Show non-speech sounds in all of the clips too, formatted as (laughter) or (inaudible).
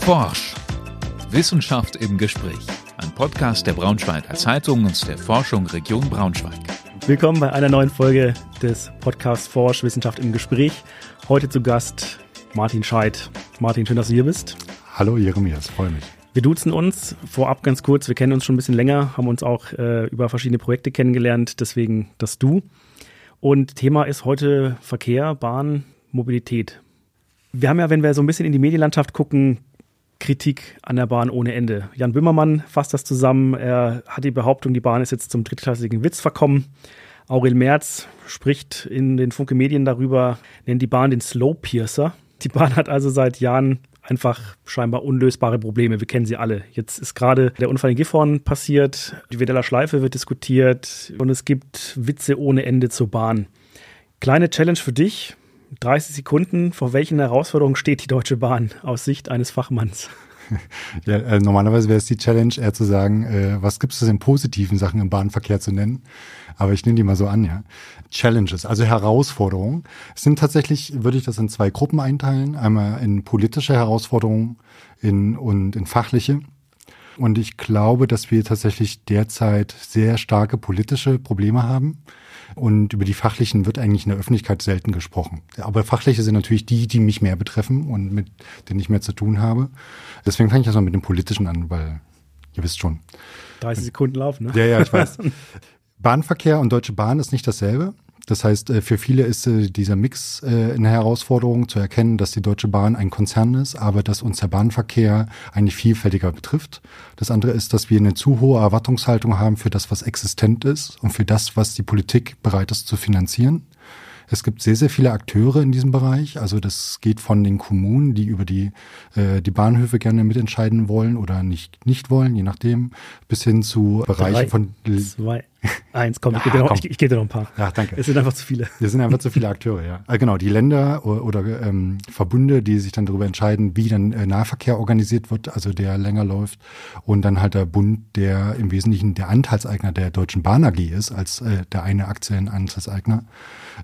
Forsch. Wissenschaft im Gespräch. Ein Podcast der Braunschweiger Zeitung und der Forschung Region Braunschweig. Willkommen bei einer neuen Folge des Podcasts Forsch Wissenschaft im Gespräch. Heute zu Gast Martin Scheidt. Martin, schön, dass du hier bist. Hallo Jeremias, freue mich. Wir duzen uns vorab ganz kurz. Wir kennen uns schon ein bisschen länger, haben uns auch äh, über verschiedene Projekte kennengelernt, deswegen das Du. Und Thema ist heute Verkehr, Bahn, Mobilität. Wir haben ja, wenn wir so ein bisschen in die Medienlandschaft gucken, Kritik an der Bahn ohne Ende. Jan Böhmermann fasst das zusammen. Er hat die Behauptung, die Bahn ist jetzt zum drittklassigen Witz verkommen. Aurel Merz spricht in den Funke Medien darüber, nennt die Bahn den Slowpiercer. Die Bahn hat also seit Jahren einfach scheinbar unlösbare Probleme. Wir kennen sie alle. Jetzt ist gerade der Unfall in Gifhorn passiert, die Wedeller Schleife wird diskutiert und es gibt Witze ohne Ende zur Bahn. Kleine Challenge für dich. 30 Sekunden. Vor welchen Herausforderungen steht die Deutsche Bahn aus Sicht eines Fachmanns? (laughs) Ja, äh, normalerweise wäre es die Challenge, eher zu sagen, äh, was gibt es denn positiven Sachen im Bahnverkehr zu nennen? Aber ich nehme die mal so an, ja. Challenges, also Herausforderungen. Es sind tatsächlich, würde ich das in zwei Gruppen einteilen. Einmal in politische Herausforderungen in, und in fachliche. Und ich glaube, dass wir tatsächlich derzeit sehr starke politische Probleme haben. Und über die fachlichen wird eigentlich in der Öffentlichkeit selten gesprochen. Aber fachliche sind natürlich die, die mich mehr betreffen und mit denen ich mehr zu tun habe. Deswegen fange ich erstmal mit dem politischen an, weil ihr wisst schon. 30 Sekunden laufen, ne? Ja, ja, ich weiß. (laughs) Bahnverkehr und Deutsche Bahn ist nicht dasselbe. Das heißt, äh, für viele ist äh, dieser Mix äh, eine Herausforderung zu erkennen, dass die Deutsche Bahn ein Konzern ist, aber dass uns der Bahnverkehr eigentlich vielfältiger betrifft. Das andere ist, dass wir eine zu hohe Erwartungshaltung haben für das, was existent ist und für das, was die Politik bereit ist zu finanzieren. Es gibt sehr, sehr viele Akteure in diesem Bereich. Also das geht von den Kommunen, die über die, äh, die Bahnhöfe gerne mitentscheiden wollen oder nicht, nicht wollen, je nachdem, bis hin zu Bereichen von... Zwei, eins, komm, ich gebe dir, noch, ich, ich gebe dir noch ein paar. Ja, danke. Es sind einfach zu viele. Es sind einfach zu viele Akteure, ja. Äh, genau, die Länder oder, oder ähm, Verbünde, die sich dann darüber entscheiden, wie dann äh, Nahverkehr organisiert wird, also der länger läuft. Und dann halt der Bund, der im Wesentlichen der Anteilseigner der Deutschen Bahn AG ist, als äh, der eine Aktienanteilseigner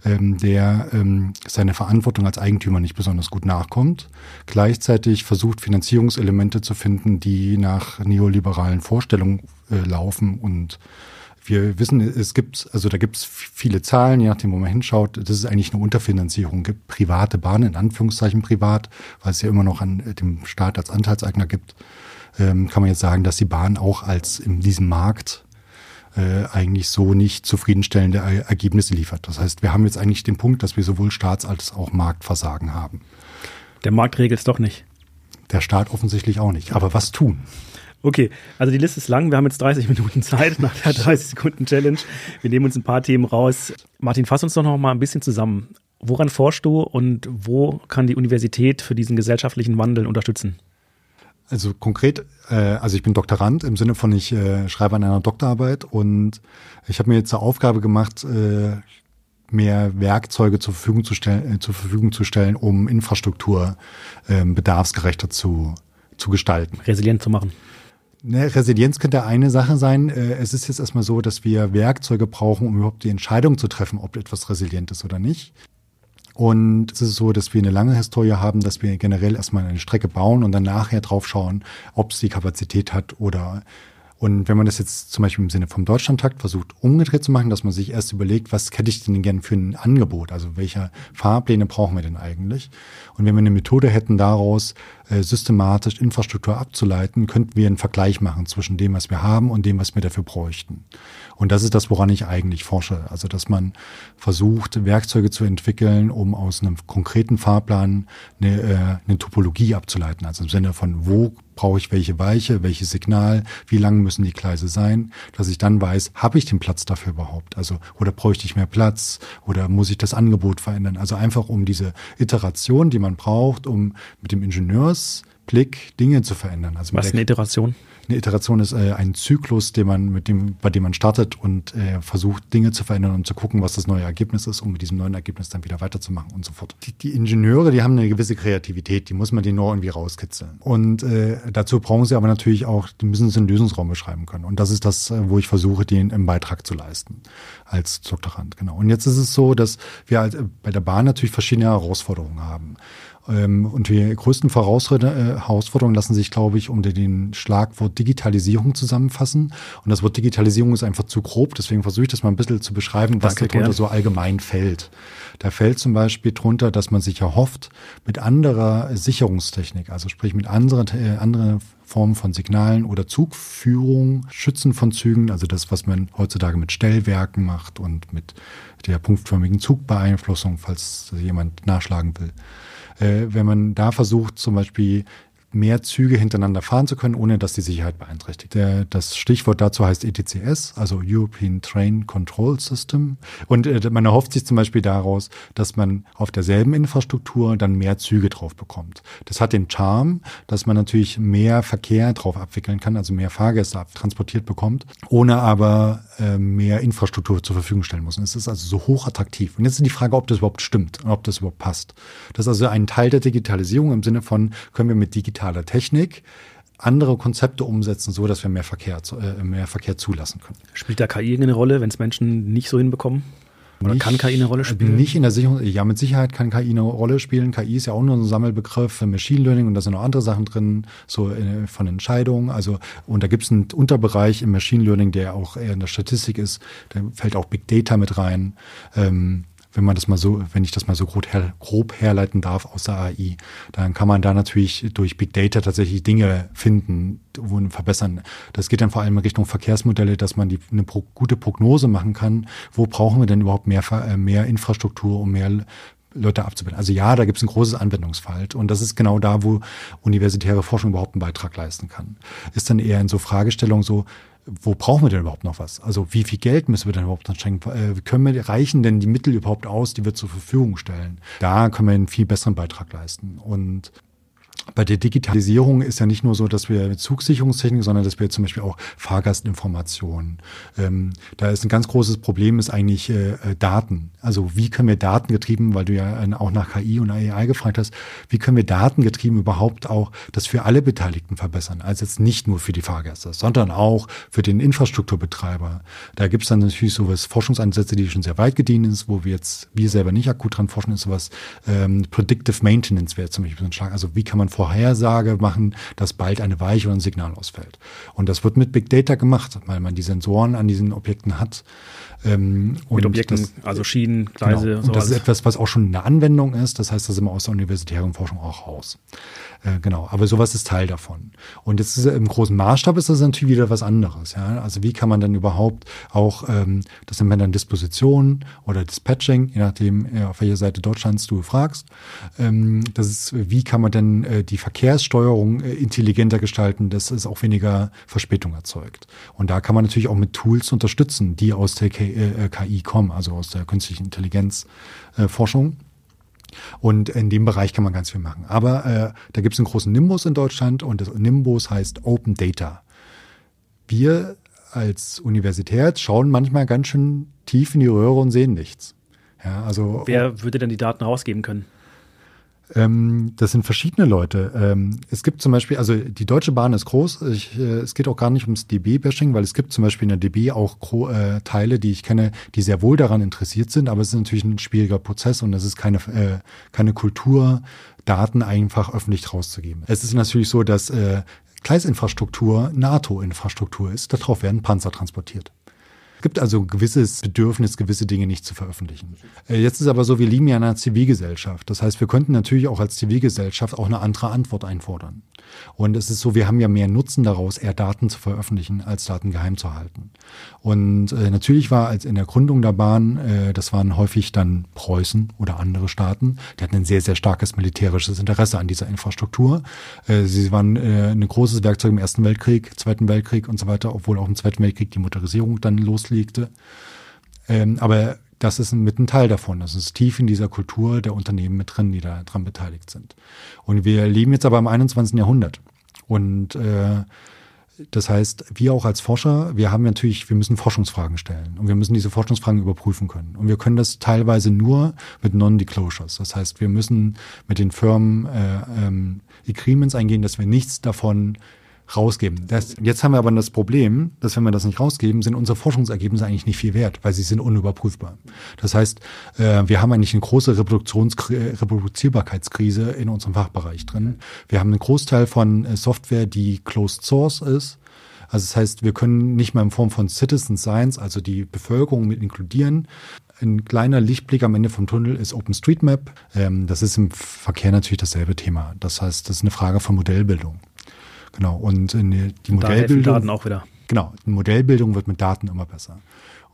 ähm, der ähm, seine Verantwortung als Eigentümer nicht besonders gut nachkommt. Gleichzeitig versucht Finanzierungselemente zu finden, die nach neoliberalen Vorstellungen äh, laufen und wir wissen, es gibt, also da gibt es viele Zahlen, je nachdem, wo man hinschaut, dass es eigentlich eine Unterfinanzierung gibt. Private Bahnen, in Anführungszeichen privat, weil es ja immer noch an dem Staat als Anteilseigner gibt, ähm, kann man jetzt sagen, dass die Bahn auch als in diesem Markt äh, eigentlich so nicht zufriedenstellende Ergebnisse liefert. Das heißt, wir haben jetzt eigentlich den Punkt, dass wir sowohl Staats- als auch Marktversagen haben. Der Markt regelt es doch nicht. Der Staat offensichtlich auch nicht. Aber was tun? Okay, also die Liste ist lang. Wir haben jetzt 30 (laughs) Minuten Zeit nach der 30 Sekunden Challenge. Wir nehmen uns ein paar Themen raus. Martin, fass uns doch noch mal ein bisschen zusammen. Woran forschst du und wo kann die Universität für diesen gesellschaftlichen Wandel unterstützen? Also konkret, äh, also ich bin Doktorand im Sinne von, ich äh, schreibe an einer Doktorarbeit und ich habe mir jetzt zur Aufgabe gemacht, äh, mehr Werkzeuge zur Verfügung zu stellen, äh, zur Verfügung zu stellen, um Infrastruktur äh, bedarfsgerechter zu, zu gestalten. Resilient zu machen. Ne, Resilienz könnte eine Sache sein. Äh, es ist jetzt erstmal so, dass wir Werkzeuge brauchen, um überhaupt die Entscheidung zu treffen, ob etwas resilient ist oder nicht. Und es ist so, dass wir eine lange Historie haben, dass wir generell erstmal eine Strecke bauen und dann nachher drauf schauen, ob es die Kapazität hat oder und wenn man das jetzt zum Beispiel im Sinne vom Deutschlandtakt versucht, umgedreht zu machen, dass man sich erst überlegt, was hätte ich denn gerne für ein Angebot? Also welche Fahrpläne brauchen wir denn eigentlich? Und wenn wir eine Methode hätten, daraus äh, systematisch Infrastruktur abzuleiten, könnten wir einen Vergleich machen zwischen dem, was wir haben und dem, was wir dafür bräuchten. Und das ist das, woran ich eigentlich forsche. Also, dass man versucht, Werkzeuge zu entwickeln, um aus einem konkreten Fahrplan eine, äh, eine Topologie abzuleiten. Also im Sinne von, wo brauche ich welche Weiche, welches Signal, wie lang müssen die Gleise sein, dass ich dann weiß, habe ich den Platz dafür überhaupt? Also, oder bräuchte ich mehr Platz oder muss ich das Angebot verändern? Also einfach um diese Iteration, die man braucht, um mit dem Ingenieursblick Dinge zu verändern. Also Was ist eine Iteration? Eine Iteration ist äh, ein Zyklus, den man mit dem, bei dem man startet und äh, versucht, Dinge zu verändern und zu gucken, was das neue Ergebnis ist, um mit diesem neuen Ergebnis dann wieder weiterzumachen und so fort. Die, die Ingenieure, die haben eine gewisse Kreativität, die muss man denen nur irgendwie rauskitzeln. Und äh, dazu brauchen sie aber natürlich auch, die müssen sie einen Lösungsraum beschreiben können. Und das ist das, äh, wo ich versuche, den im Beitrag zu leisten als Doktorand. Genau. Und jetzt ist es so, dass wir halt bei der Bahn natürlich verschiedene Herausforderungen haben. Ähm, und die größten Herausforderungen lassen sich, glaube ich, unter den Schlagwort Digitalisierung zusammenfassen. Und das Wort Digitalisierung ist einfach zu grob, deswegen versuche ich das mal ein bisschen zu beschreiben, was Danke, darunter gern. so allgemein fällt. Da fällt zum Beispiel drunter, dass man sich erhofft, mit anderer Sicherungstechnik, also sprich mit anderen, äh, anderen Formen von Signalen oder Zugführung, Schützen von Zügen, also das, was man heutzutage mit Stellwerken macht und mit der punktförmigen Zugbeeinflussung, falls jemand nachschlagen will. Äh, wenn man da versucht, zum Beispiel mehr Züge hintereinander fahren zu können, ohne dass die Sicherheit beeinträchtigt. Der, das Stichwort dazu heißt ETCS, also European Train Control System. Und äh, man erhofft sich zum Beispiel daraus, dass man auf derselben Infrastruktur dann mehr Züge drauf bekommt. Das hat den Charme, dass man natürlich mehr Verkehr drauf abwickeln kann, also mehr Fahrgäste transportiert bekommt, ohne aber äh, mehr Infrastruktur zur Verfügung stellen muss. Und es ist also so hoch attraktiv. Und jetzt ist die Frage, ob das überhaupt stimmt und ob das überhaupt passt. Das ist also ein Teil der Digitalisierung im Sinne von, können wir mit digital digitaler Technik andere Konzepte umsetzen, so dass wir mehr Verkehr, äh, mehr Verkehr zulassen können. Spielt da KI eine Rolle, wenn es Menschen nicht so hinbekommen? Oder nicht, kann KI eine Rolle spielen? Nicht in der Sicherung, ja, mit Sicherheit kann KI eine Rolle spielen. KI ist ja auch nur ein Sammelbegriff für Machine Learning und da sind noch andere Sachen drin, so äh, von Entscheidungen. Also, und da gibt es einen Unterbereich im Machine Learning, der auch eher in der Statistik ist. Da fällt auch Big Data mit rein. Ähm, wenn man das mal so, wenn ich das mal so grob, her, grob herleiten darf aus der AI, dann kann man da natürlich durch Big Data tatsächlich Dinge finden, wo verbessern. Das geht dann vor allem in Richtung Verkehrsmodelle, dass man die, eine pro, gute Prognose machen kann. Wo brauchen wir denn überhaupt mehr, äh, mehr Infrastruktur, um mehr Leute abzubilden. Also ja, da gibt es ein großes Anwendungsfeld und das ist genau da, wo universitäre Forschung überhaupt einen Beitrag leisten kann. Ist dann eher in so Fragestellungen so, wo brauchen wir denn überhaupt noch was? Also wie viel Geld müssen wir denn überhaupt noch schenken? Äh, können wir, reichen denn die Mittel überhaupt aus, die wir zur Verfügung stellen? Da können wir einen viel besseren Beitrag leisten. Und bei der Digitalisierung ist ja nicht nur so, dass wir Zugsicherungstechnik, sondern dass wir zum Beispiel auch Fahrgastinformationen. Ähm, da ist ein ganz großes Problem, ist eigentlich äh, äh Daten. Also wie können wir datengetrieben, weil du ja auch nach KI und AI gefragt hast, wie können wir datengetrieben überhaupt auch das für alle Beteiligten verbessern? Also jetzt nicht nur für die Fahrgäste, sondern auch für den Infrastrukturbetreiber. Da gibt es dann natürlich sowas Forschungsansätze, die schon sehr weit gediehen sind, wo wir jetzt, wir selber nicht akut dran forschen, ist sowas ähm, Predictive Maintenance wäre zum Beispiel so ein Schlag. Also wie kann man Vorhersage machen, dass bald eine Weiche oder ein Signal ausfällt. Und das wird mit Big Data gemacht, weil man die Sensoren an diesen Objekten hat. Ähm, mit Objekten, das, also Schienen, Gleise. Genau. Und das ist etwas, was auch schon eine Anwendung ist. Das heißt, das ist immer aus der universitären Forschung auch raus. Äh, genau, aber sowas ist Teil davon. Und jetzt ist im großen Maßstab ist das natürlich wieder was anderes. Ja? Also wie kann man dann überhaupt auch, ähm, das nennt man dann Disposition oder Dispatching, je nachdem, ja, auf welcher Seite Deutschlands du fragst. Ähm, das ist, wie kann man denn äh, die Verkehrssteuerung äh, intelligenter gestalten, dass es auch weniger Verspätung erzeugt. Und da kann man natürlich auch mit Tools unterstützen, die aus der KI äh, kommen, also aus der künstlichen Intelligenz äh. Und in dem Bereich kann man ganz viel machen. Aber äh, da gibt es einen großen Nimbus in Deutschland und das Nimbus heißt Open Data. Wir als Universität schauen manchmal ganz schön tief in die Röhre und sehen nichts. Ja, also, Wer würde denn die Daten rausgeben können? Ähm, das sind verschiedene Leute. Ähm, es gibt zum Beispiel, also die Deutsche Bahn ist groß. Ich, äh, es geht auch gar nicht ums DB-Bashing, weil es gibt zum Beispiel in der DB auch äh, Teile, die ich kenne, die sehr wohl daran interessiert sind. Aber es ist natürlich ein schwieriger Prozess und es ist keine, äh, keine Kultur, Daten einfach öffentlich rauszugeben. Es ist natürlich so, dass äh, Gleisinfrastruktur NATO-Infrastruktur ist. Darauf werden Panzer transportiert. Es gibt also ein gewisses Bedürfnis, gewisse Dinge nicht zu veröffentlichen. Äh, jetzt ist aber so, wir lieben ja in einer Zivilgesellschaft. Das heißt, wir könnten natürlich auch als Zivilgesellschaft auch eine andere Antwort einfordern. Und es ist so, wir haben ja mehr Nutzen daraus, eher Daten zu veröffentlichen, als Daten geheim zu halten. Und äh, natürlich war als in der Gründung der Bahn, äh, das waren häufig dann Preußen oder andere Staaten, die hatten ein sehr, sehr starkes militärisches Interesse an dieser Infrastruktur. Sie waren äh, ein großes Werkzeug im Ersten Weltkrieg, Zweiten Weltkrieg und so weiter, obwohl auch im Zweiten Weltkrieg die Motorisierung dann loslegte. Ähm, aber das ist mit ein Teil davon. Das ist tief in dieser Kultur der Unternehmen mit drin, die da dran beteiligt sind. Und wir leben jetzt aber im 21. Jahrhundert. Und äh, das heißt, wir auch als Forscher, wir haben natürlich, wir müssen Forschungsfragen stellen und wir müssen diese Forschungsfragen überprüfen können. Und wir können das teilweise nur mit Non-Disclosures. Das heißt, wir müssen mit den Firmen äh, ähm, Agreements eingehen, dass wir nichts davon rausgeben. Das, jetzt haben wir aber das Problem, dass wenn wir das nicht rausgeben, sind unsere Forschungsergebnisse eigentlich nicht viel wert, weil sie sind unüberprüfbar. Das heißt, äh, wir haben eigentlich eine große Reproduktions Reproduzierbarkeitskrise in unserem Fachbereich drin. Wir haben einen Großteil von äh, Software, die closed source ist. Also das heißt, wir können nicht mal in Form von Citizen Science, also die Bevölkerung mit inkludieren. Ein kleiner Lichtblick am Ende vom Tunnel ist OpenStreetMap. Ähm, das ist im Verkehr natürlich dasselbe Thema. Das heißt, das ist eine Frage von Modellbildung. Genau. Und die und Modellbildung. Daten auch wieder. Genau. Die Modellbildung wird mit Daten immer besser.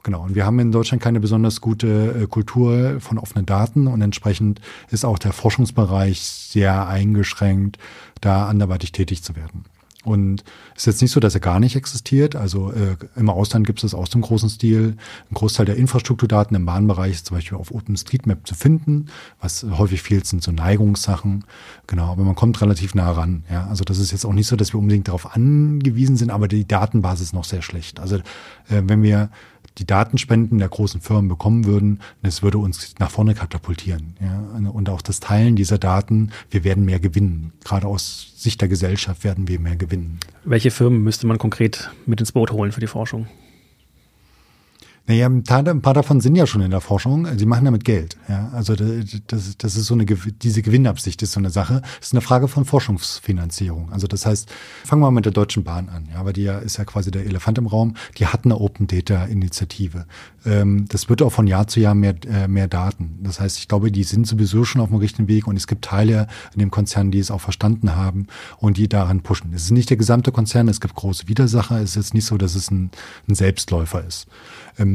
Genau. Und wir haben in Deutschland keine besonders gute äh, Kultur von offenen Daten und entsprechend ist auch der Forschungsbereich sehr eingeschränkt, da anderweitig tätig zu werden. Und ist jetzt nicht so, dass er gar nicht existiert. Also äh, im Ausland gibt es das aus dem großen Stil. Ein Großteil der Infrastrukturdaten im Bahnbereich ist zum Beispiel auf OpenStreetMap zu finden. Was häufig fehlt, sind so Neigungssachen. Genau, aber man kommt relativ nah ran. Ja, also das ist jetzt auch nicht so, dass wir unbedingt darauf angewiesen sind, aber die Datenbasis ist noch sehr schlecht. Also äh, wenn wir die Datenspenden der großen Firmen bekommen würden, es würde uns nach vorne katapultieren. Ja? Und auch das Teilen dieser Daten, wir werden mehr gewinnen. Gerade aus Sicht der Gesellschaft werden wir mehr gewinnen. Welche Firmen müsste man konkret mit ins Boot holen für die Forschung? Naja, ein paar davon sind ja schon in der Forschung. Sie machen damit Geld. Ja, also das, das ist so eine diese Gewinnabsicht ist so eine Sache. Das ist eine Frage von Forschungsfinanzierung. Also das heißt, fangen wir mal mit der Deutschen Bahn an. Ja, aber die ist ja quasi der Elefant im Raum. Die hat eine Open Data Initiative. Ähm, das wird auch von Jahr zu Jahr mehr äh, mehr Daten. Das heißt, ich glaube, die sind sowieso schon auf dem richtigen Weg und es gibt Teile in dem Konzern, die es auch verstanden haben und die daran pushen. Es ist nicht der gesamte Konzern. Es gibt große Widersacher. Es ist jetzt nicht so, dass es ein, ein Selbstläufer ist. Ähm,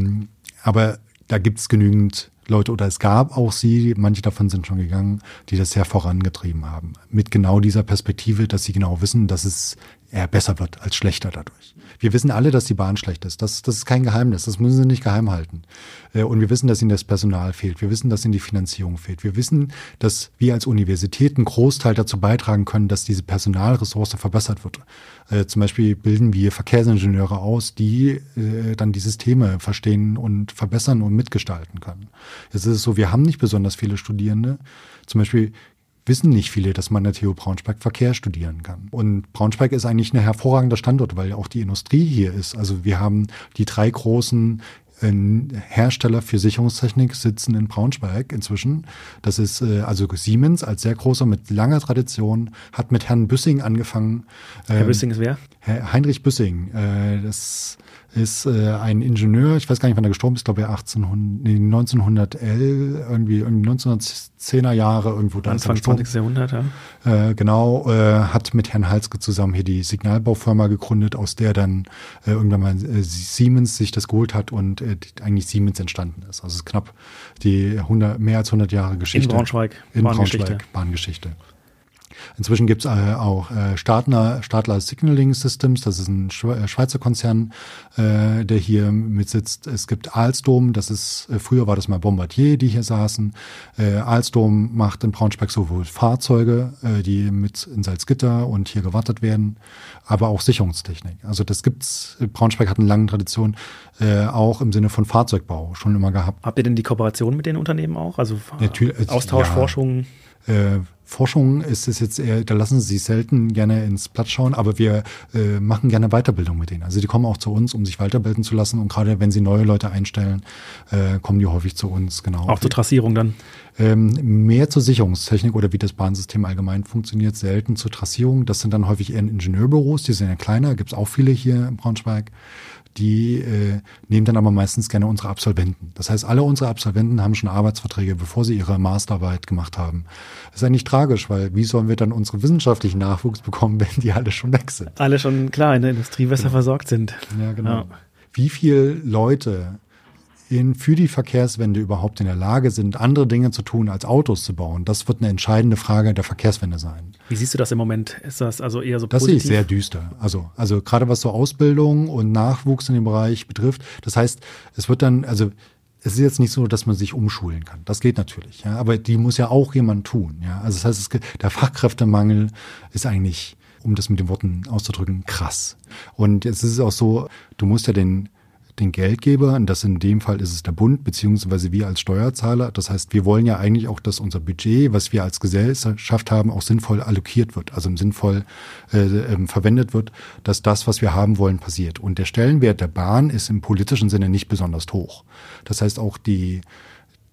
aber da gibt es genügend Leute oder es gab auch sie, manche davon sind schon gegangen, die das sehr vorangetrieben haben. Mit genau dieser Perspektive, dass sie genau wissen, dass es eher besser wird als schlechter dadurch. Wir wissen alle, dass die Bahn schlecht ist. Das, das ist kein Geheimnis. Das müssen sie nicht geheim halten. Äh, und wir wissen, dass ihnen das Personal fehlt. Wir wissen, dass ihnen die Finanzierung fehlt. Wir wissen, dass wir als Universität einen Großteil dazu beitragen können, dass diese Personalressource verbessert wird. Äh, zum Beispiel bilden wir Verkehrsingenieure aus, die äh, dann die Systeme verstehen und verbessern und mitgestalten können. Jetzt ist es so, wir haben nicht besonders viele Studierende. Zum Beispiel wissen nicht viele, dass man an der TU Braunschweig Verkehr studieren kann. Und Braunschweig ist eigentlich ein hervorragender Standort, weil auch die Industrie hier ist. Also wir haben die drei großen Hersteller für Sicherungstechnik sitzen in Braunschweig inzwischen. Das ist äh, also Siemens als sehr großer mit langer Tradition, hat mit Herrn Büssing angefangen. Herr ähm, Büssing ist wer? Heinrich Büssing. Äh, das ist äh, ein Ingenieur, ich weiß gar nicht, wann er gestorben ist, glaube ich 1800, nee, 1911, irgendwie, irgendwie 1910er Jahre irgendwo da. Anfang 20. Jahrhundert, ja. Äh, genau, äh, hat mit Herrn Halske zusammen hier die Signalbaufirma gegründet, aus der dann äh, irgendwann mal äh, Siemens sich das geholt hat und äh, eigentlich Siemens entstanden ist. Also es ist knapp die 100, mehr als 100 Jahre Geschichte. In Braunschweig. In Bahngeschichte. Braunschweig, Bahngeschichte. Inzwischen gibt es äh, auch äh, Stadler, Stadler Signaling Systems, das ist ein äh, Schweizer Konzern, äh, der hier mitsitzt. Es gibt Alstom, das ist, äh, früher war das mal Bombardier, die hier saßen. Äh, Alstom macht in Braunschweig sowohl Fahrzeuge, äh, die mit in Salzgitter und hier gewartet werden, aber auch Sicherungstechnik. Also das gibt's, Braunschweig hat eine lange Tradition, äh, auch im Sinne von Fahrzeugbau schon immer gehabt. Habt ihr denn die Kooperation mit den Unternehmen auch? Also Natürlich, Austausch, ja. Forschung? Äh, Forschung ist es jetzt eher, da lassen sie selten gerne ins Platz schauen, aber wir äh, machen gerne Weiterbildung mit denen. Also die kommen auch zu uns, um sich weiterbilden zu lassen und gerade wenn sie neue Leute einstellen, äh, kommen die häufig zu uns, genau. Auch zur Trassierung dann? Ähm, mehr zur Sicherungstechnik oder wie das Bahnsystem allgemein funktioniert, selten zur Trassierung. Das sind dann häufig eher Ingenieurbüros, die sind ja kleiner, gibt es auch viele hier in Braunschweig die äh, nehmen dann aber meistens gerne unsere Absolventen. Das heißt, alle unsere Absolventen haben schon Arbeitsverträge, bevor sie ihre Masterarbeit gemacht haben. Das ist eigentlich tragisch, weil wie sollen wir dann unseren wissenschaftlichen Nachwuchs bekommen, (laughs) wenn die alle schon weg sind? Alle schon klar in der Industrie besser ja. versorgt sind. Ja, genau. Ja. Wie viele Leute in, für die Verkehrswende überhaupt in der Lage sind, andere Dinge zu tun, als Autos zu bauen. Das wird eine entscheidende Frage der Verkehrswende sein. Wie siehst du das im Moment? Ist das also eher so das positiv? Das sehe ich sehr düster. Also, also gerade was so Ausbildung und Nachwuchs in dem Bereich betrifft. Das heißt, es wird dann, also es ist jetzt nicht so, dass man sich umschulen kann. Das geht natürlich, ja. Aber die muss ja auch jemand tun, ja. Also das heißt, es, der Fachkräftemangel ist eigentlich, um das mit den Worten auszudrücken, krass. Und jetzt ist es auch so, du musst ja den den Geldgeber, und das in dem Fall ist es der Bund, beziehungsweise wir als Steuerzahler. Das heißt, wir wollen ja eigentlich auch, dass unser Budget, was wir als Gesellschaft haben, auch sinnvoll allokiert wird, also sinnvoll äh, ähm, verwendet wird, dass das, was wir haben wollen, passiert. Und der Stellenwert der Bahn ist im politischen Sinne nicht besonders hoch. Das heißt, auch die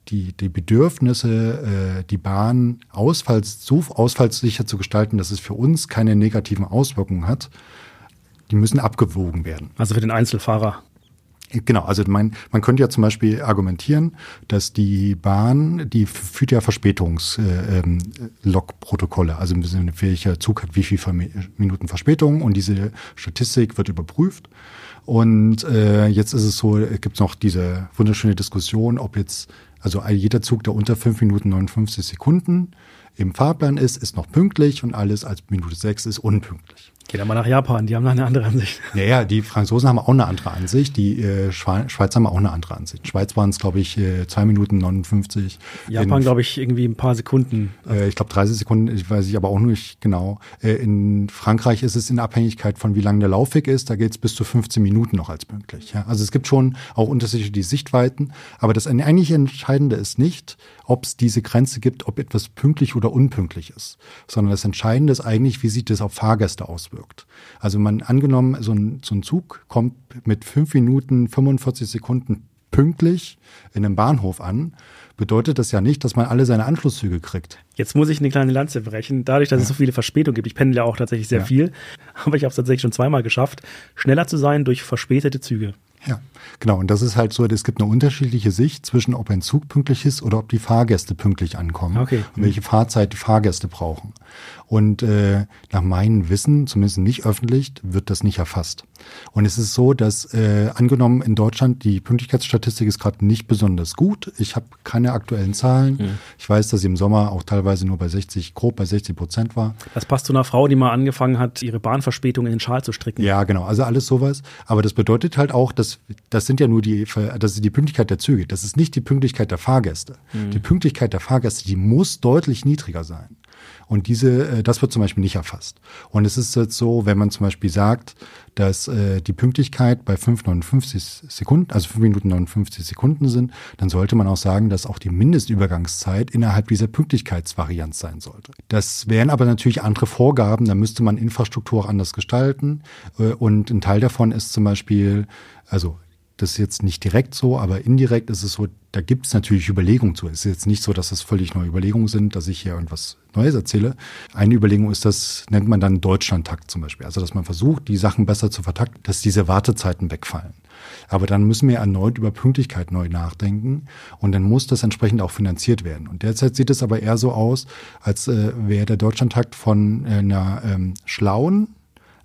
die, die Bedürfnisse, äh, die Bahn ausfalls, so ausfallssicher zu gestalten, dass es für uns keine negativen Auswirkungen hat, die müssen abgewogen werden. Also für den Einzelfahrer. Genau, also mein, man könnte ja zum Beispiel argumentieren, dass die Bahn, die führt ja Verspätungslogprotokolle, äh, ähm, also im Sinne, welcher Zug hat wie viele Minuten Verspätung und diese Statistik wird überprüft. Und äh, jetzt ist es so, es gibt noch diese wunderschöne Diskussion, ob jetzt, also jeder Zug, der unter 5 Minuten 59 Sekunden im Fahrplan ist, ist noch pünktlich und alles als Minute 6 ist unpünktlich. Geh da mal nach Japan, die haben da eine andere Ansicht. Naja, die Franzosen haben auch eine andere Ansicht, die äh, Schweiz haben auch eine andere Ansicht. Schweiz waren es, glaube ich, äh, zwei Minuten 59. Japan, glaube ich, irgendwie ein paar Sekunden. Äh, ich glaube 30 Sekunden, ich weiß ich aber auch nicht genau. Äh, in Frankreich ist es in Abhängigkeit von wie lang der Laufweg ist, da geht es bis zu 15 Minuten noch als pünktlich. Ja? Also es gibt schon auch unterschiedliche Sichtweiten, aber das eigentlich Entscheidende ist nicht, ob es diese Grenze gibt, ob etwas pünktlich oder unpünktlich ist, sondern das Entscheidende ist eigentlich, wie sieht es auf Fahrgäste auswirkt. Also man angenommen, so ein, so ein Zug kommt mit fünf Minuten 45 Sekunden pünktlich in einem Bahnhof an, bedeutet das ja nicht, dass man alle seine Anschlusszüge kriegt. Jetzt muss ich eine kleine Lanze brechen. Dadurch, dass ja. es so viele Verspätungen gibt, ich pendle ja auch tatsächlich sehr ja. viel, (laughs) aber ich habe es tatsächlich schon zweimal geschafft, schneller zu sein durch verspätete Züge. Ja, genau. Und das ist halt so, es gibt eine unterschiedliche Sicht zwischen, ob ein Zug pünktlich ist oder ob die Fahrgäste pünktlich ankommen. Okay. Und welche Fahrzeit die Fahrgäste brauchen. Und äh, nach meinem Wissen, zumindest nicht öffentlich, wird das nicht erfasst. Und es ist so, dass äh, angenommen in Deutschland die Pünktlichkeitsstatistik ist gerade nicht besonders gut. Ich habe keine aktuellen Zahlen. Mhm. Ich weiß, dass sie im Sommer auch teilweise nur bei 60, grob bei 60 Prozent war. Das passt zu einer Frau, die mal angefangen hat, ihre Bahnverspätung in den Schal zu stricken. Ja, genau. Also alles sowas. Aber das bedeutet halt auch, dass das sind ja nur die, das ist die Pünktlichkeit der Züge. Das ist nicht die Pünktlichkeit der Fahrgäste. Mhm. Die Pünktlichkeit der Fahrgäste, die muss deutlich niedriger sein. Und diese, äh, das wird zum Beispiel nicht erfasst. Und es ist jetzt so, wenn man zum Beispiel sagt, dass äh, die Pünktlichkeit bei 5,59 Sekunden, also 5 Minuten 59 Sekunden sind, dann sollte man auch sagen, dass auch die Mindestübergangszeit innerhalb dieser Pünktlichkeitsvarianz sein sollte. Das wären aber natürlich andere Vorgaben, da müsste man Infrastruktur auch anders gestalten. Äh, und ein Teil davon ist zum Beispiel, also das ist jetzt nicht direkt so, aber indirekt ist es so, da gibt es natürlich Überlegungen zu. Es ist jetzt nicht so, dass das völlig neue Überlegungen sind, dass ich hier irgendwas Neues erzähle. Eine Überlegung ist, das nennt man dann Deutschlandtakt zum Beispiel. Also, dass man versucht, die Sachen besser zu vertakten, dass diese Wartezeiten wegfallen. Aber dann müssen wir erneut über Pünktlichkeit neu nachdenken und dann muss das entsprechend auch finanziert werden. Und derzeit sieht es aber eher so aus, als äh, wäre der Deutschlandtakt von äh, einer ähm, schlauen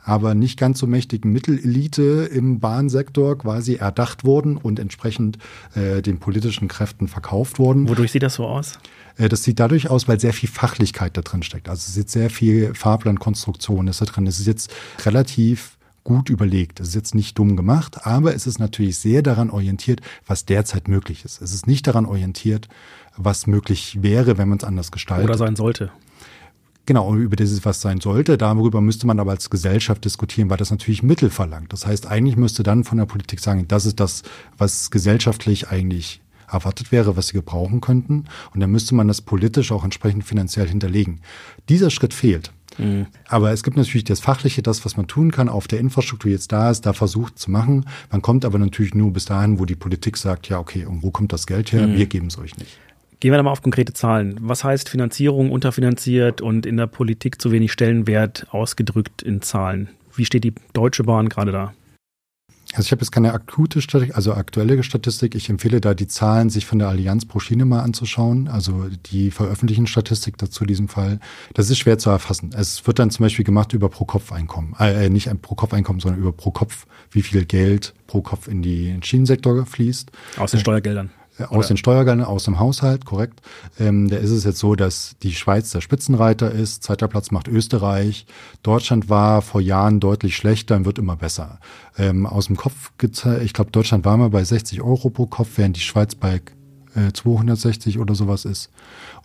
aber nicht ganz so mächtigen Mittelelite im Bahnsektor quasi erdacht worden und entsprechend äh, den politischen Kräften verkauft worden. Wodurch sieht das so aus? Äh, das sieht dadurch aus, weil sehr viel Fachlichkeit da drin steckt. Also es ist jetzt sehr viel Fahrplankonstruktion ist da drin. Es ist jetzt relativ gut überlegt. Es ist jetzt nicht dumm gemacht, aber es ist natürlich sehr daran orientiert, was derzeit möglich ist. Es ist nicht daran orientiert, was möglich wäre, wenn man es anders gestaltet. Oder sein sollte. Genau, über dieses, was sein sollte. Darüber müsste man aber als Gesellschaft diskutieren, weil das natürlich Mittel verlangt. Das heißt, eigentlich müsste dann von der Politik sagen, das ist das, was gesellschaftlich eigentlich erwartet wäre, was sie gebrauchen könnten. Und dann müsste man das politisch auch entsprechend finanziell hinterlegen. Dieser Schritt fehlt. Mhm. Aber es gibt natürlich das Fachliche, das, was man tun kann, auf der Infrastruktur jetzt da ist, da versucht zu machen. Man kommt aber natürlich nur bis dahin, wo die Politik sagt, ja, okay, und wo kommt das Geld her? Mhm. Wir geben es euch nicht. Gehen wir da mal auf konkrete Zahlen. Was heißt Finanzierung unterfinanziert und in der Politik zu wenig Stellenwert ausgedrückt in Zahlen? Wie steht die Deutsche Bahn gerade da? Also ich habe jetzt keine akute Statistik, also aktuelle Statistik. Ich empfehle da die Zahlen sich von der Allianz pro Schiene mal anzuschauen. Also die veröffentlichen Statistik dazu in diesem Fall. Das ist schwer zu erfassen. Es wird dann zum Beispiel gemacht über Pro-Kopf-Einkommen. Äh, nicht ein Pro-Kopf-Einkommen, sondern über pro Kopf, wie viel Geld pro Kopf in den Schienensektor fließt. Aus den Steuergeldern. Aus Oder? den Steuergeldern, aus dem Haushalt, korrekt. Ähm, da ist es jetzt so, dass die Schweiz der Spitzenreiter ist. Zweiter Platz macht Österreich. Deutschland war vor Jahren deutlich schlechter und wird immer besser. Ähm, aus dem Kopf, ich glaube, Deutschland war mal bei 60 Euro pro Kopf, während die Schweiz bei äh, 260 oder sowas ist.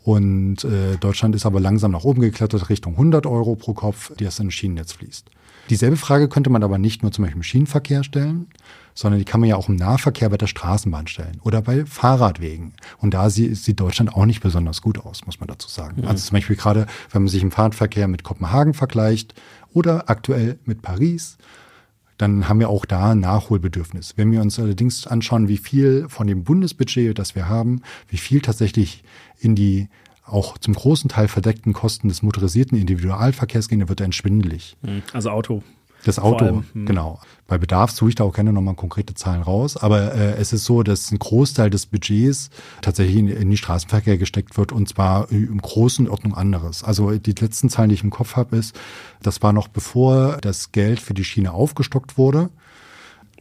Und äh, Deutschland ist aber langsam nach oben geklettert Richtung 100 Euro pro Kopf, die erst in Schienennetz fließt. Dieselbe Frage könnte man aber nicht nur zum Beispiel im Schienenverkehr stellen, sondern die kann man ja auch im Nahverkehr bei der Straßenbahn stellen oder bei Fahrradwegen. Und da sieht Deutschland auch nicht besonders gut aus, muss man dazu sagen. Mhm. Also zum Beispiel gerade, wenn man sich im Fahrradverkehr mit Kopenhagen vergleicht oder aktuell mit Paris, dann haben wir auch da ein Nachholbedürfnis. Wenn wir uns allerdings anschauen, wie viel von dem Bundesbudget, das wir haben, wie viel tatsächlich in die auch zum großen Teil verdeckten Kosten des motorisierten Individualverkehrs gehen, dann wird er schwindelig. Hm, also Auto. Das Auto, allem, hm. genau. Bei Bedarf suche ich da auch gerne nochmal konkrete Zahlen raus. Aber äh, es ist so, dass ein Großteil des Budgets tatsächlich in, in die Straßenverkehr gesteckt wird und zwar im großen Ordnung anderes. Also die letzten Zahlen, die ich im Kopf habe, ist, das war noch bevor das Geld für die Schiene aufgestockt wurde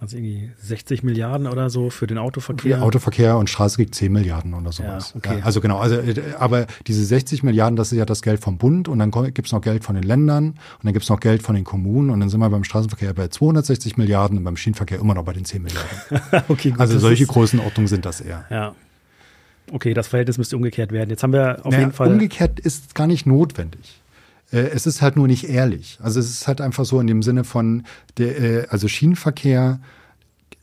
also irgendwie 60 Milliarden oder so für den Autoverkehr. Ja, Autoverkehr und Straße kriegt 10 Milliarden oder sowas. Ja, okay. Ja, also genau, also äh, aber diese 60 Milliarden, das ist ja das Geld vom Bund und dann gibt es noch Geld von den Ländern und dann gibt es noch Geld von den Kommunen und dann sind wir beim Straßenverkehr bei 260 Milliarden und beim Schienenverkehr immer noch bei den 10 Milliarden. (laughs) okay, gut, also solche Größenordnungen sind das eher. Ja. Okay, das Verhältnis müsste umgekehrt werden. Jetzt haben wir auf naja, jeden Fall. Umgekehrt ist gar nicht notwendig. Äh, es ist halt nur nicht ehrlich. Also es ist halt einfach so in dem Sinne von, der, äh, also Schienenverkehr,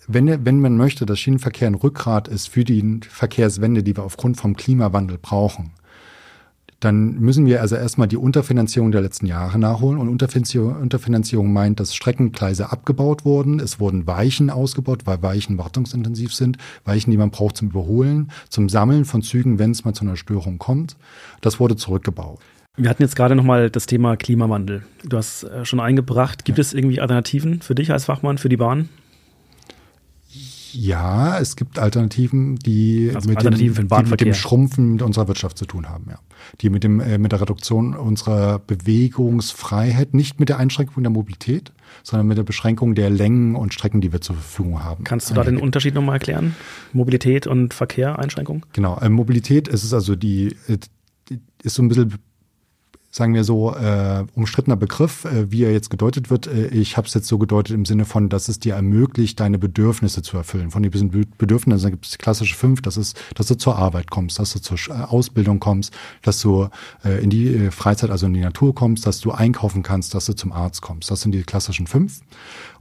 wenn, wenn man möchte, dass Schienenverkehr ein Rückgrat ist für die Verkehrswende, die wir aufgrund vom Klimawandel brauchen, dann müssen wir also erstmal die Unterfinanzierung der letzten Jahre nachholen. Und Unterfinanzierung, Unterfinanzierung meint, dass Streckengleise abgebaut wurden. Es wurden Weichen ausgebaut, weil Weichen wartungsintensiv sind. Weichen, die man braucht zum Überholen, zum Sammeln von Zügen, wenn es mal zu einer Störung kommt. Das wurde zurückgebaut. Wir hatten jetzt gerade nochmal das Thema Klimawandel. Du hast äh, schon eingebracht. Gibt ja. es irgendwie Alternativen für dich als Fachmann für die Bahn? Ja, es gibt Alternativen, die also mit, Alternativen dem, die mit, dem, Schrumpfen unserer Wirtschaft zu tun haben, ja. Die mit dem äh, mit der Reduktion unserer Bewegungsfreiheit, nicht mit der Einschränkung der Mobilität, sondern mit der Beschränkung der Längen und Strecken, die wir zur Verfügung haben. Kannst du da den Unterschied nochmal erklären? Mobilität und Verkehr, Einschränkung? Genau, äh, Mobilität ist es also die, äh, die ist so ein bisschen sagen wir so, äh, umstrittener Begriff, äh, wie er jetzt gedeutet wird. Äh, ich habe es jetzt so gedeutet im Sinne von, dass es dir ermöglicht, deine Bedürfnisse zu erfüllen. Von diesen Bedürfnissen gibt es die klassische fünf, das ist, dass du zur Arbeit kommst, dass du zur äh, Ausbildung kommst, dass du äh, in die äh, Freizeit, also in die Natur kommst, dass du einkaufen kannst, dass du zum Arzt kommst. Das sind die klassischen fünf.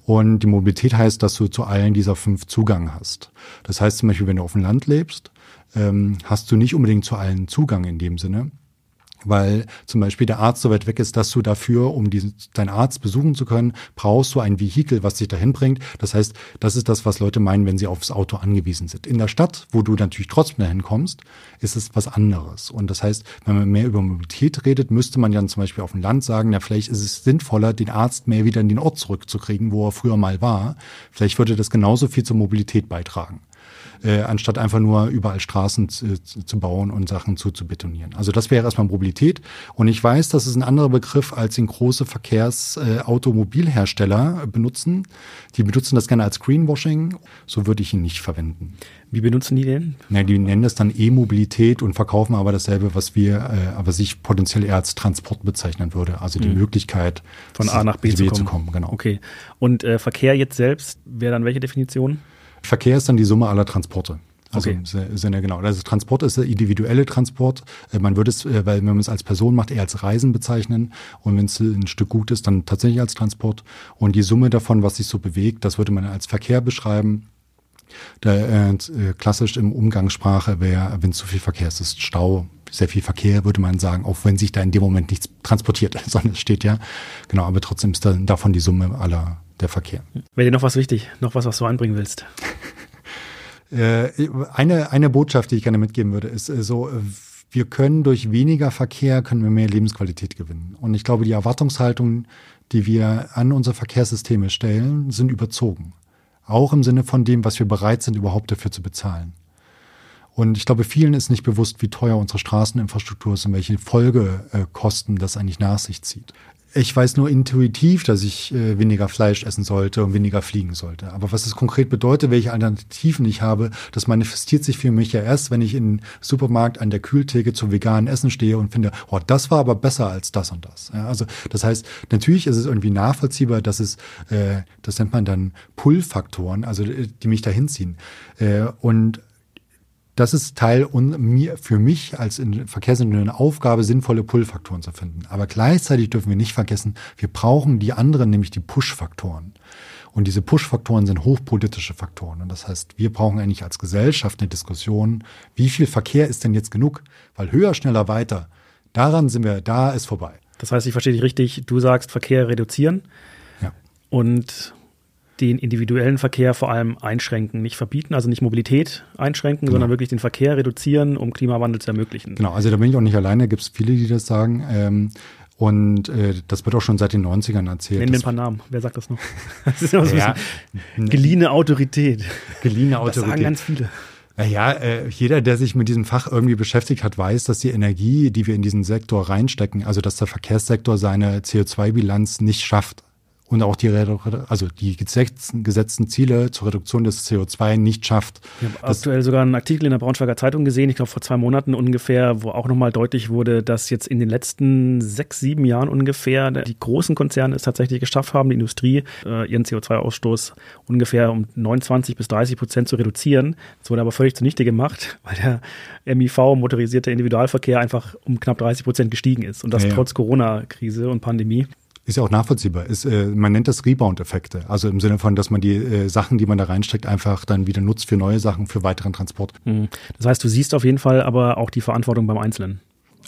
Und die Mobilität heißt, dass du zu allen dieser fünf Zugang hast. Das heißt zum Beispiel, wenn du auf dem Land lebst, ähm, hast du nicht unbedingt zu allen Zugang in dem Sinne weil zum Beispiel der Arzt so weit weg ist, dass du dafür, um diesen, deinen Arzt besuchen zu können, brauchst du ein Vehikel, was dich dahin bringt. Das heißt, das ist das, was Leute meinen, wenn sie aufs Auto angewiesen sind. In der Stadt, wo du natürlich trotzdem dahin kommst, ist es was anderes. Und das heißt, wenn man mehr über Mobilität redet, müsste man ja zum Beispiel auf dem Land sagen, ja, vielleicht ist es sinnvoller, den Arzt mehr wieder in den Ort zurückzukriegen, wo er früher mal war. Vielleicht würde das genauso viel zur Mobilität beitragen äh, anstatt einfach nur überall Straßen zu, zu bauen und Sachen zuzubetonieren. Also das wäre erstmal Mobilität. Und ich weiß, das ist ein anderer Begriff, als ihn große Verkehrsautomobilhersteller äh, benutzen. Die benutzen das gerne als Greenwashing. So würde ich ihn nicht verwenden. Wie benutzen die den? Ja, die nennen das dann E-Mobilität und verkaufen aber dasselbe, was wir, äh, aber sich potenziell eher als Transport bezeichnen würde. Also die mhm. Möglichkeit, von A nach B, zu, kommen. zu kommen. Genau. Okay. Und äh, Verkehr jetzt selbst wäre dann welche Definition? Verkehr ist dann die Summe aller Transporte. Also okay. sind ja genau. Also Transport ist der individuelle Transport. Äh, man würde es, äh, weil wenn man es als Person macht, eher als Reisen bezeichnen. Und wenn es ein Stück gut ist, dann tatsächlich als Transport. Und die Summe davon, was sich so bewegt, das würde man als Verkehr beschreiben. Der, äh, klassisch im Umgangssprache wäre, wenn zu viel Verkehr ist, ist Stau, sehr viel Verkehr, würde man sagen, auch wenn sich da in dem Moment nichts transportiert, (laughs) sondern es steht ja. Genau, aber trotzdem ist dann davon die Summe aller der Verkehr. Wäre dir noch was wichtig? Noch was, was du anbringen willst? (laughs) Äh, eine, eine Botschaft, die ich gerne mitgeben würde, ist äh, so, wir können durch weniger Verkehr, können wir mehr Lebensqualität gewinnen. Und ich glaube, die Erwartungshaltung, die wir an unsere Verkehrssysteme stellen, sind überzogen. Auch im Sinne von dem, was wir bereit sind, überhaupt dafür zu bezahlen. Und ich glaube, vielen ist nicht bewusst, wie teuer unsere Straßeninfrastruktur ist und welche Folgekosten das eigentlich nach sich zieht. Ich weiß nur intuitiv, dass ich äh, weniger Fleisch essen sollte und weniger fliegen sollte. Aber was es konkret bedeutet, welche Alternativen ich habe, das manifestiert sich für mich ja erst, wenn ich im Supermarkt an der Kühltheke zu veganen Essen stehe und finde, oh, das war aber besser als das und das. Ja, also das heißt, natürlich ist es irgendwie nachvollziehbar, dass es, äh, das nennt man dann Pull-Faktoren, also äh, die mich dahin ziehen. Äh, und das ist Teil mir, für mich als Verkehrsingenieur eine Aufgabe, sinnvolle Pull-Faktoren zu finden. Aber gleichzeitig dürfen wir nicht vergessen, wir brauchen die anderen, nämlich die Push-Faktoren. Und diese Push-Faktoren sind hochpolitische Faktoren. Und das heißt, wir brauchen eigentlich als Gesellschaft eine Diskussion, wie viel Verkehr ist denn jetzt genug? Weil höher, schneller, weiter, daran sind wir, da ist vorbei. Das heißt, ich verstehe dich richtig, du sagst Verkehr reduzieren. Ja. Und den individuellen Verkehr vor allem einschränken, nicht verbieten, also nicht Mobilität einschränken, genau. sondern wirklich den Verkehr reduzieren, um Klimawandel zu ermöglichen. Genau, also da bin ich auch nicht alleine, gibt es viele, die das sagen. Ähm, und äh, das wird auch schon seit den 90ern erzählt. Nenn mir ein paar Namen. Wer sagt das noch? (laughs) Das ist ja so ja, geliehene Autorität. Geliehene Autorität. Das sagen ganz viele. Naja, äh, jeder, der sich mit diesem Fach irgendwie beschäftigt hat, weiß, dass die Energie, die wir in diesen Sektor reinstecken, also dass der Verkehrssektor seine CO2-Bilanz nicht schafft und auch die, also die gesetzten, gesetzten Ziele zur Reduktion des CO2 nicht schafft. Ich habe aktuell sogar einen Artikel in der Braunschweiger Zeitung gesehen, ich glaube vor zwei Monaten ungefähr, wo auch nochmal deutlich wurde, dass jetzt in den letzten sechs, sieben Jahren ungefähr die großen Konzerne es tatsächlich geschafft haben, die Industrie äh, ihren CO2-Ausstoß ungefähr um 29 bis 30 Prozent zu reduzieren. Das wurde aber völlig zunichte gemacht, (laughs) weil der MIV, motorisierte Individualverkehr, einfach um knapp 30 Prozent gestiegen ist. Und das ja, ja. trotz Corona-Krise und Pandemie. Ist ja auch nachvollziehbar. Ist, äh, man nennt das Rebound-Effekte. Also im Sinne von, dass man die äh, Sachen, die man da reinsteckt, einfach dann wieder nutzt für neue Sachen, für weiteren Transport. Mhm. Das heißt, du siehst auf jeden Fall aber auch die Verantwortung beim Einzelnen.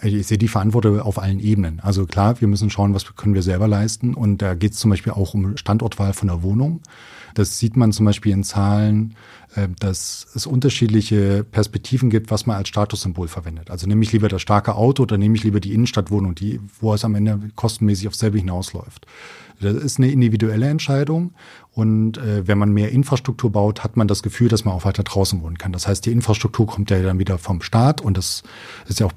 Ich sehe die Verantwortung auf allen Ebenen. Also klar, wir müssen schauen, was können wir selber leisten. Und da geht es zum Beispiel auch um Standortwahl von der Wohnung. Das sieht man zum Beispiel in Zahlen, äh, dass es unterschiedliche Perspektiven gibt, was man als Statussymbol verwendet. Also nehme ich lieber das starke Auto oder nehme ich lieber die Innenstadtwohnung, die, wo es am Ende kostenmäßig auf selbe hinausläuft. Das ist eine individuelle Entscheidung. Und äh, wenn man mehr Infrastruktur baut, hat man das Gefühl, dass man auch weiter draußen wohnen kann. Das heißt, die Infrastruktur kommt ja dann wieder vom Staat und das ist ja auch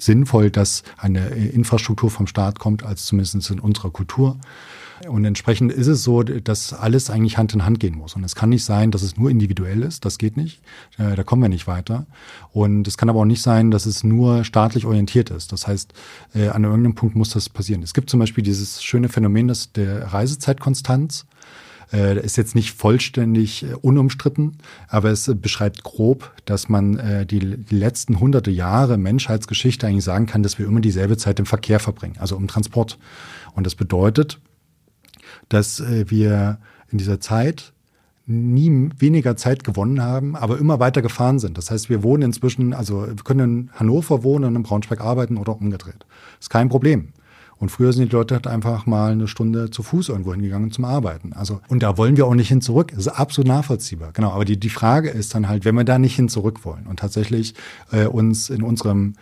sinnvoll, dass eine Infrastruktur vom Staat kommt, als zumindest in unserer Kultur. Und entsprechend ist es so, dass alles eigentlich Hand in Hand gehen muss. Und es kann nicht sein, dass es nur individuell ist. Das geht nicht. Äh, da kommen wir nicht weiter. Und es kann aber auch nicht sein, dass es nur staatlich orientiert ist. Das heißt, äh, an irgendeinem Punkt muss das passieren. Es gibt zum Beispiel dieses schöne Phänomen des, der Reisezeitkonstanz. Äh, ist jetzt nicht vollständig äh, unumstritten, aber es beschreibt grob, dass man äh, die, die letzten hunderte Jahre Menschheitsgeschichte eigentlich sagen kann, dass wir immer dieselbe Zeit im Verkehr verbringen, also im Transport. Und das bedeutet, dass äh, wir in dieser Zeit nie weniger Zeit gewonnen haben, aber immer weiter gefahren sind. Das heißt, wir wohnen inzwischen, also wir können in Hannover wohnen und in Braunschweig arbeiten oder umgedreht. Ist kein Problem. Und früher sind die Leute halt einfach mal eine Stunde zu Fuß irgendwo hingegangen zum Arbeiten. Also, und da wollen wir auch nicht hin zurück. Das ist absolut nachvollziehbar. Genau. Aber die, die Frage ist dann halt, wenn wir da nicht hin zurück wollen und tatsächlich äh, uns in unserem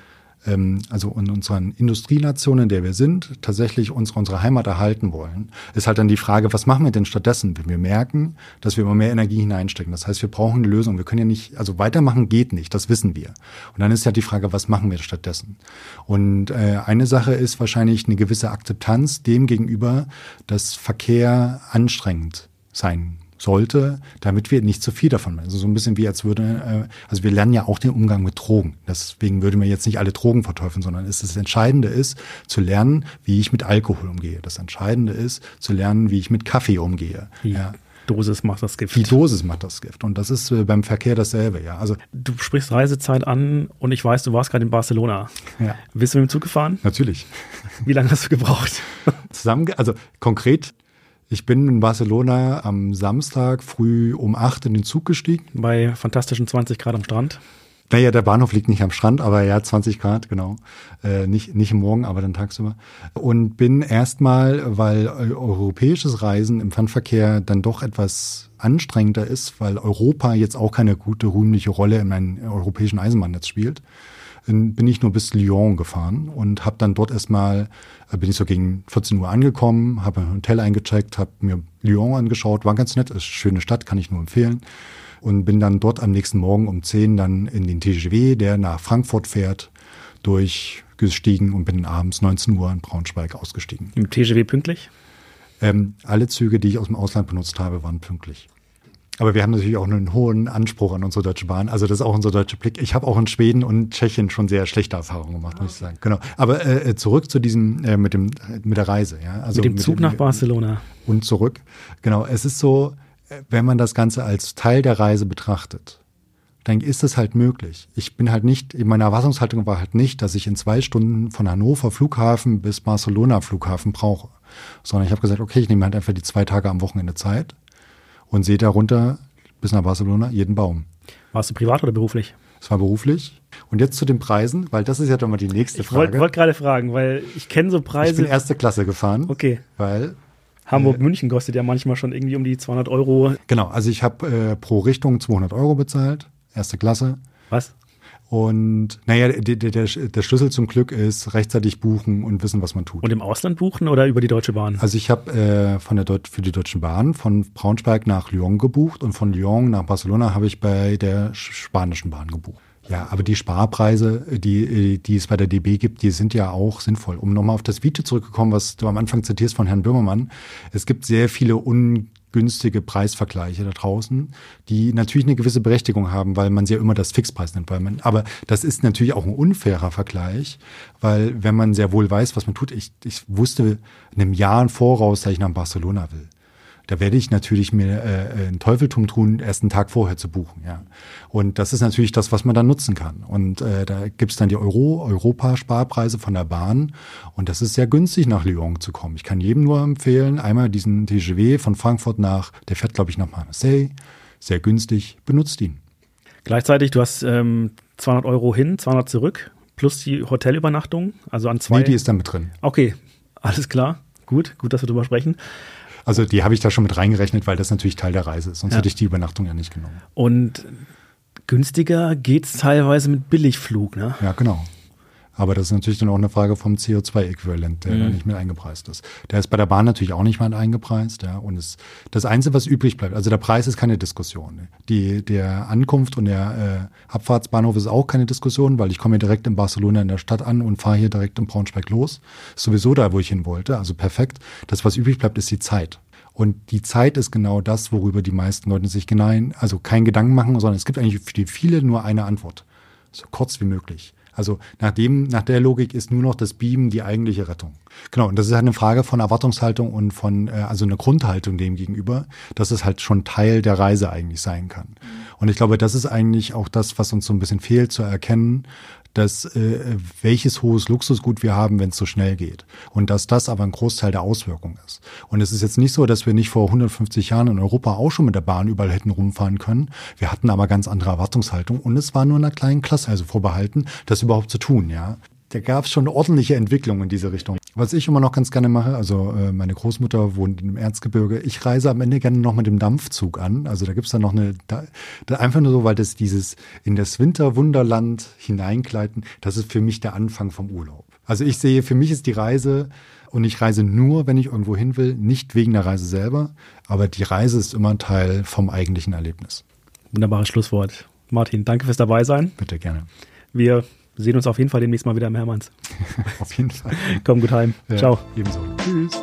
ähm, also in unseren Industrienationen, in der wir sind, tatsächlich unsere, unsere Heimat erhalten wollen, ist halt dann die Frage, was machen wir denn stattdessen, wenn wir merken, dass wir immer mehr Energie hineinstecken? Das heißt, wir brauchen eine Lösung. Wir können ja nicht, also weitermachen geht nicht, das wissen wir. Und dann ist ja die Frage, was machen wir stattdessen? Und äh, eine Sache ist wahrscheinlich eine gewisse Akzeptanz dem gegenüber, dass Verkehr anstrengend sein sollte, damit wir nicht zu viel davon machen. Also so ein bisschen wie als würde, äh, also wir lernen ja auch den Umgang mit Drogen. Deswegen würde man jetzt nicht alle Drogen verteufeln, sondern es das Entscheidende ist, zu lernen, wie ich mit Alkohol umgehe. Das Entscheidende ist, zu lernen, wie ich mit Kaffee umgehe. Die ja. Dosis macht das Gift. Die Dosis macht das Gift. Und das ist äh, beim Verkehr dasselbe, ja. Also du sprichst Reisezeit an und ich weiß, du warst gerade in Barcelona. Ja. Bist du mit dem Zug gefahren? Natürlich. Wie lange hast du gebraucht? Zusammen, also konkret ich bin in Barcelona am Samstag früh um acht in den Zug gestiegen. Bei fantastischen 20 Grad am Strand. Naja, der Bahnhof liegt nicht am Strand, aber ja, 20 Grad, genau. Äh, nicht, nicht Morgen, aber dann tagsüber. Und bin erstmal, weil europäisches Reisen im Fernverkehr dann doch etwas anstrengender ist, weil Europa jetzt auch keine gute, rühmliche Rolle in einem europäischen Eisenbahnnetz spielt, bin ich nur bis Lyon gefahren und habe dann dort erstmal, äh, bin ich so gegen 14 Uhr angekommen, habe ein Hotel eingecheckt, habe mir Lyon angeschaut, war ganz nett, ist eine schöne Stadt, kann ich nur empfehlen. Und bin dann dort am nächsten Morgen um 10 dann in den TGW, der nach Frankfurt fährt, durchgestiegen und bin abends 19 Uhr in Braunschweig ausgestiegen. Im TGW pünktlich? Ähm, alle Züge, die ich aus dem Ausland benutzt habe, waren pünktlich. Aber wir haben natürlich auch einen hohen Anspruch an unsere Deutsche Bahn. Also das ist auch unser deutscher Blick. Ich habe auch in Schweden und Tschechien schon sehr schlechte Erfahrungen gemacht, muss ich sagen. Genau. Aber äh, zurück zu diesem äh, mit dem mit der Reise. Ja? Also mit dem Zug mit dem, nach Barcelona und zurück. Genau. Es ist so, wenn man das Ganze als Teil der Reise betrachtet, dann ist es halt möglich. Ich bin halt nicht, in meiner Erwartungshaltung war halt nicht, dass ich in zwei Stunden von Hannover Flughafen bis Barcelona Flughafen brauche, sondern ich habe gesagt, okay, ich nehme halt einfach die zwei Tage am Wochenende Zeit und sehe darunter bis nach Barcelona jeden Baum. Warst du privat oder beruflich? Es war beruflich. Und jetzt zu den Preisen, weil das ist ja doch mal die nächste Frage. Ich wollte gerade fragen, weil ich kenne so Preise. Ich bin erste Klasse gefahren. Okay. Weil Hamburg-München kostet ja manchmal schon irgendwie um die 200 Euro. Genau, also ich habe äh, pro Richtung 200 Euro bezahlt, erste Klasse. Was? Und naja, der, der, der Schlüssel zum Glück ist rechtzeitig buchen und wissen, was man tut. Und im Ausland buchen oder über die Deutsche Bahn? Also ich habe äh, von der Deut für die Deutschen Bahn von Braunschweig nach Lyon gebucht und von Lyon nach Barcelona habe ich bei der spanischen Bahn gebucht. Ja, aber die Sparpreise, die, die es bei der DB gibt, die sind ja auch sinnvoll. Um nochmal auf das Video zurückzukommen, was du am Anfang zitierst von Herrn Böhmermann. Es gibt sehr viele ungünstige Preisvergleiche da draußen, die natürlich eine gewisse Berechtigung haben, weil man sie ja immer das Fixpreis nennt. Weil man, aber das ist natürlich auch ein unfairer Vergleich, weil wenn man sehr wohl weiß, was man tut, ich, ich wusste einem Jahr im Voraus, dass ich nach Barcelona will da werde ich natürlich mir äh, ein Teufeltum tun, erst einen Tag vorher zu buchen. Ja. Und das ist natürlich das, was man dann nutzen kann. Und äh, da gibt's dann die Euro, Europa-Sparpreise von der Bahn. Und das ist sehr günstig, nach Lyon zu kommen. Ich kann jedem nur empfehlen, einmal diesen TGW von Frankfurt nach, der fährt, glaube ich, nach Marseille. Sehr günstig, benutzt ihn. Gleichzeitig, du hast ähm, 200 Euro hin, 200 zurück, plus die Hotelübernachtung, also an zwei. Nee, die ist dann mit drin. Okay, alles klar. Gut, gut, dass wir drüber sprechen. Also die habe ich da schon mit reingerechnet, weil das natürlich Teil der Reise ist. Sonst Ja. hätte ich die Übernachtung ja nicht genommen. Und günstiger geht's teilweise mit Billigflug, ne? Ja, genau. Aber das ist natürlich dann auch eine Frage vom CO2-Äquivalent, der da Mhm. nicht mit eingepreist ist. Der ist bei der Bahn natürlich auch nicht mal eingepreist, ja. Und es, das Einzige, was übrig bleibt, also der Preis ist keine Diskussion. ne. Die, der Ankunft und der äh, Abfahrtsbahnhof ist auch keine Diskussion, weil ich komme ja direkt in Barcelona in der Stadt an und fahre hier direkt in Braunschweig los. Ist sowieso da, wo ich hin wollte, also perfekt. Das, was übrig bleibt, ist die Zeit. Und die Zeit ist genau das, worüber die meisten Leute sich hinein, also keinen Gedanken machen, sondern es gibt eigentlich für die viele nur eine Antwort. So kurz wie möglich. Also nach dem, nach der Logik ist nur noch das Beamen die eigentliche Rettung. Genau, und das ist halt eine Frage von Erwartungshaltung und von, äh, also eine Grundhaltung dem gegenüber, dass es halt schon Teil der Reise eigentlich sein kann. Und ich glaube, das ist eigentlich auch das, was uns so ein bisschen fehlt zu erkennen, dass äh, welches hohes Luxusgut wir haben, wenn es so schnell geht. Und dass das aber ein Großteil der Auswirkung ist. Und es ist jetzt nicht so, dass wir nicht vor 150 Jahren in Europa auch schon mit der Bahn überall hätten rumfahren können. Wir hatten aber ganz andere Erwartungshaltung und es war nur einer kleinen Klasse also vorbehalten, das überhaupt zu tun, ja. Da gab es schon ordentliche Entwicklungen in diese Richtung. Was ich immer noch ganz gerne mache, also äh, meine Großmutter wohnt im Erzgebirge, ich reise am Ende gerne noch mit dem Dampfzug an. Also da gibt's dann noch eine, da, da einfach nur so, weil das dieses in das Winterwunderland hineinkleiden, das ist für mich der Anfang vom Urlaub. Also ich sehe, für mich ist die Reise und ich reise nur, wenn ich irgendwo hin will, nicht wegen der Reise selber, aber die Reise ist immer ein Teil vom eigentlichen Erlebnis. Wunderbares Schlusswort. Martin, danke fürs Dabeisein. Bitte gerne. Wir sehen uns auf jeden Fall demnächst mal wieder im Hermanns. (laughs) Auf jeden Fall. Komm gut heim. Ja, Ciao. Ebenso. Tschüss.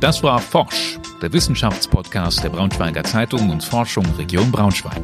Das war Forsch, der Wissenschaftspodcast der Braunschweiger Zeitung und Forschung Region Braunschweig.